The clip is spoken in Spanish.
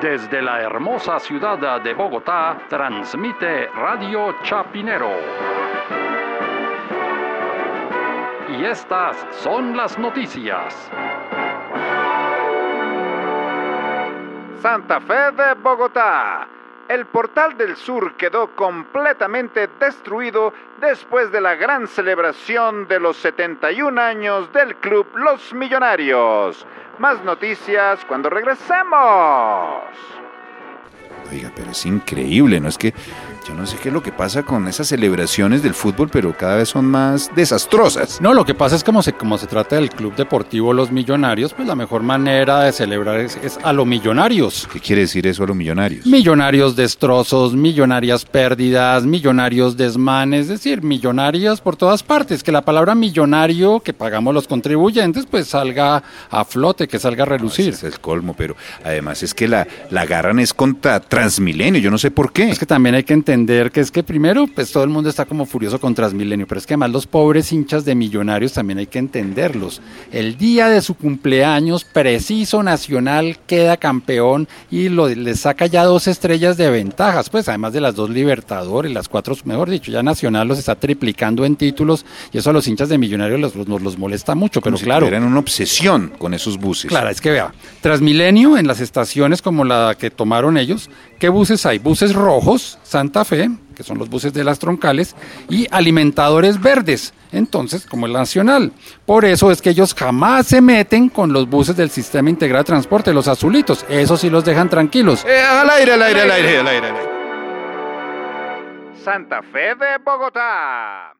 Desde la hermosa ciudad de Bogotá, transmite Radio Chapinero. Y estas son las noticias. Santa Fe de Bogotá. El portal del sur quedó completamente destruido después de la gran celebración de los 71 años del club Los Millonarios. Más noticias cuando regresemos. Oiga, pero es increíble, ¿no? Es que yo no sé qué es lo que pasa con esas celebraciones del fútbol, pero cada vez son más desastrosas. No, lo que pasa es como se, como se trata del Club Deportivo Los Millonarios, pues la mejor manera de celebrar es, es a los millonarios. ¿Qué quiere decir eso a los millonarios? Millonarios destrozos, millonarias pérdidas, millonarios desmanes, es decir, millonarios por todas partes. Que la palabra millonario que pagamos los contribuyentes, pues salga a flote, que salga a relucir. Ese es el colmo, pero además es que la, la agarran es contra Transmilenio, yo no sé por qué. Es que también hay que entender que es que primero, pues todo el mundo está como furioso con Transmilenio, pero es que además los pobres hinchas de millonarios también hay que entenderlos. El día de su cumpleaños, preciso nacional queda campeón y lo, le saca ya dos estrellas de ventajas, pues además de las dos Libertadores, las cuatro, mejor dicho, ya Nacional los está triplicando en títulos y eso a los hinchas de millonarios los, los, los molesta mucho, pero si claro. tuvieran una obsesión con esos buses. Claro, es que vea, Transmilenio en las estaciones como la que tomaron ellos, ¿qué buses hay? Buses rojos, Santa Fe, que son los buses de las troncales, y alimentadores verdes, entonces como el nacional. Por eso es que ellos jamás se meten con los buses del sistema integrado de transporte, los azulitos, eso sí los dejan tranquilos. Eh, al aire, al aire, al aire, al aire. al aire. Santa Fe de Bogotá.